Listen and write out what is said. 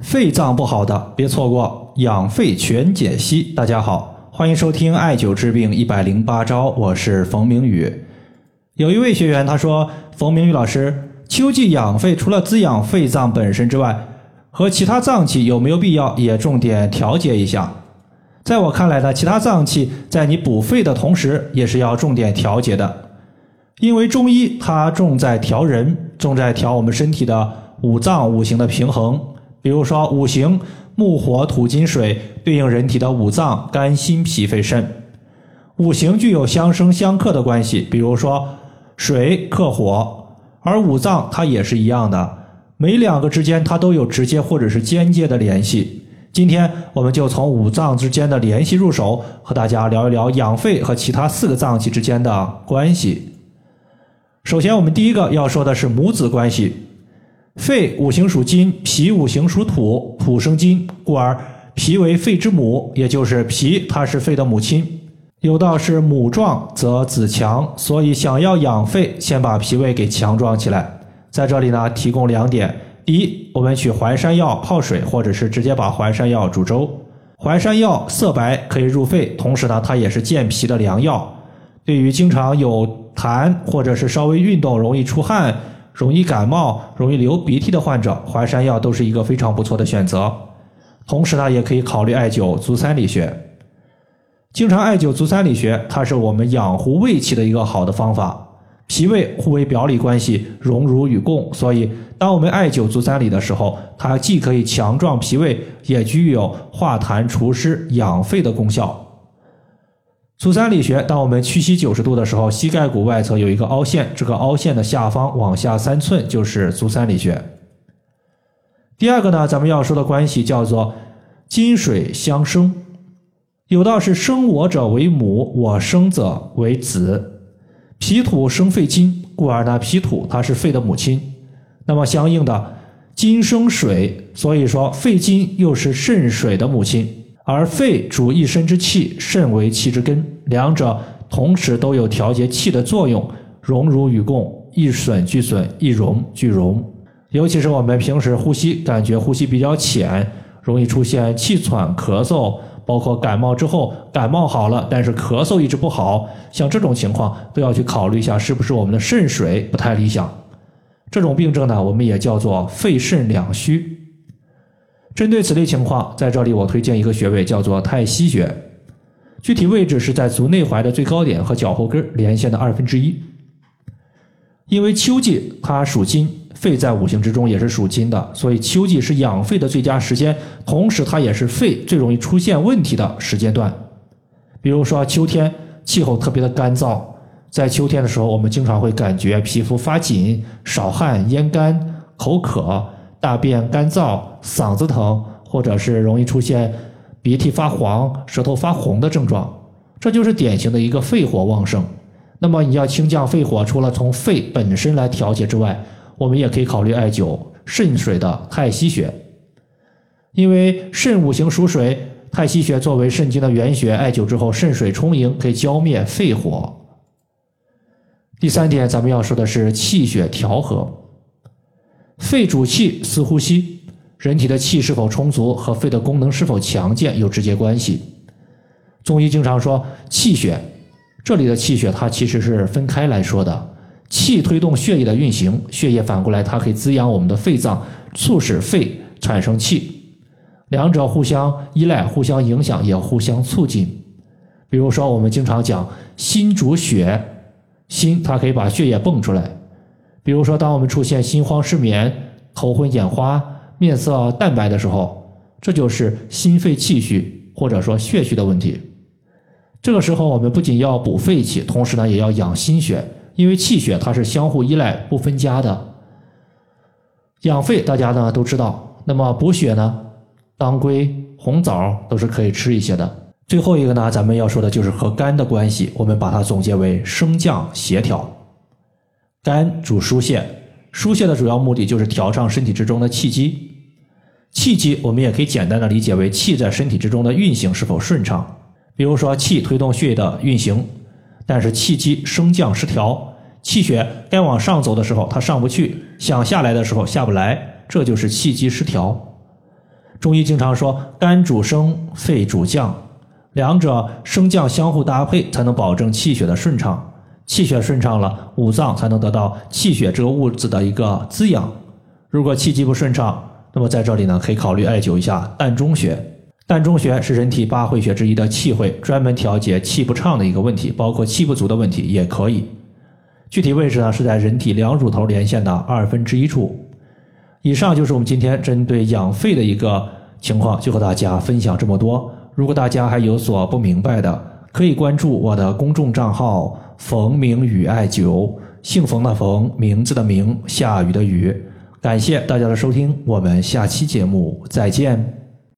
肺脏不好的别错过养肺全解析。大家好，欢迎收听艾灸治病一百零八招，我是冯明宇。有一位学员他说：“冯明宇老师，秋季养肺除了滋养肺脏本身之外，和其他脏器有没有必要也重点调节一下？”在我看来呢，其他脏器在你补肺的同时，也是要重点调节的，因为中医它重在调人，重在调我们身体的五脏五行的平衡。比如说五行木火土金水对应人体的五脏肝心脾肺肾，五行具有相生相克的关系。比如说水克火，而五脏它也是一样的，每两个之间它都有直接或者是间接的联系。今天我们就从五脏之间的联系入手，和大家聊一聊养肺和其他四个脏器之间的关系。首先，我们第一个要说的是母子关系。肺五行属金，脾五行属土，土生金，故而脾为肺之母，也就是脾它是肺的母亲。有道是母壮则子强，所以想要养肺，先把脾胃给强壮起来。在这里呢，提供两点：第一，我们取淮山药泡水，或者是直接把淮山药煮粥。淮山药色白，可以入肺，同时呢，它也是健脾的良药。对于经常有痰或者是稍微运动容易出汗。容易感冒、容易流鼻涕的患者，淮山药都是一个非常不错的选择。同时呢，也可以考虑艾灸足三里穴。经常艾灸足三里穴，它是我们养护胃气的一个好的方法。脾胃互为表里关系，荣辱与共，所以当我们艾灸足三里的时候，它既可以强壮脾胃，也具有化痰除湿、养肺的功效。足三里穴，当我们屈膝九十度的时候，膝盖骨外侧有一个凹陷，这个凹陷的下方往下三寸就是足三里穴。第二个呢，咱们要说的关系叫做金水相生。有道是生我者为母，我生者为子。脾土生肺金，故而呢，脾土它是肺的母亲。那么相应的，金生水，所以说肺金又是肾水的母亲。而肺主一身之气，肾为气之根，两者同时都有调节气的作用，荣辱与共，一损俱损，一荣俱荣。尤其是我们平时呼吸，感觉呼吸比较浅，容易出现气喘、咳嗽，包括感冒之后感冒好了，但是咳嗽一直不好，像这种情况都要去考虑一下，是不是我们的肾水不太理想。这种病症呢，我们也叫做肺肾两虚。针对此类情况，在这里我推荐一个穴位，叫做太溪穴，具体位置是在足内踝的最高点和脚后跟连线的二分之一。因为秋季它属金，肺在五行之中也是属金的，所以秋季是养肺的最佳时间，同时它也是肺最容易出现问题的时间段。比如说秋天气候特别的干燥，在秋天的时候，我们经常会感觉皮肤发紧、少汗、咽干、口渴。大便干燥、嗓子疼，或者是容易出现鼻涕发黄、舌头发红的症状，这就是典型的一个肺火旺盛。那么你要清降肺火，除了从肺本身来调节之外，我们也可以考虑艾灸肾水的太溪穴，因为肾五行属水，太溪穴作为肾经的原穴，艾灸之后肾水充盈，可以浇灭肺火。第三点，咱们要说的是气血调和。肺主气司呼吸，人体的气是否充足和肺的功能是否强健有直接关系。中医经常说气血，这里的气血它其实是分开来说的。气推动血液的运行，血液反过来它可以滋养我们的肺脏，促使肺产生气，两者互相依赖、互相影响，也互相促进。比如说我们经常讲心主血，心它可以把血液泵出来。比如说，当我们出现心慌、失眠、头昏眼花、面色淡白的时候，这就是心肺气虚或者说血虚的问题。这个时候，我们不仅要补肺气，同时呢，也要养心血，因为气血它是相互依赖、不分家的。养肺大家呢都知道，那么补血呢，当归、红枣都是可以吃一些的。最后一个呢，咱们要说的就是和肝的关系，我们把它总结为升降协调。肝主疏泄，疏泄的主要目的就是调畅身体之中的气机。气机我们也可以简单的理解为气在身体之中的运行是否顺畅。比如说气推动血液的运行，但是气机升降失调，气血该往上走的时候它上不去，想下来的时候下不来，这就是气机失调。中医经常说肝主升，肺主降，两者升降相互搭配，才能保证气血的顺畅。气血顺畅了，五脏才能得到气血这个物质的一个滋养。如果气机不顺畅，那么在这里呢，可以考虑艾灸一下膻中穴。膻中穴是人体八会穴之一的气会，专门调节气不畅的一个问题，包括气不足的问题也可以。具体位置呢是在人体两乳头连线的二分之一处。以上就是我们今天针对养肺的一个情况，就和大家分享这么多。如果大家还有所不明白的，可以关注我的公众账号“冯明宇艾灸”，姓冯的冯，名字的名，下雨的雨。感谢大家的收听，我们下期节目再见。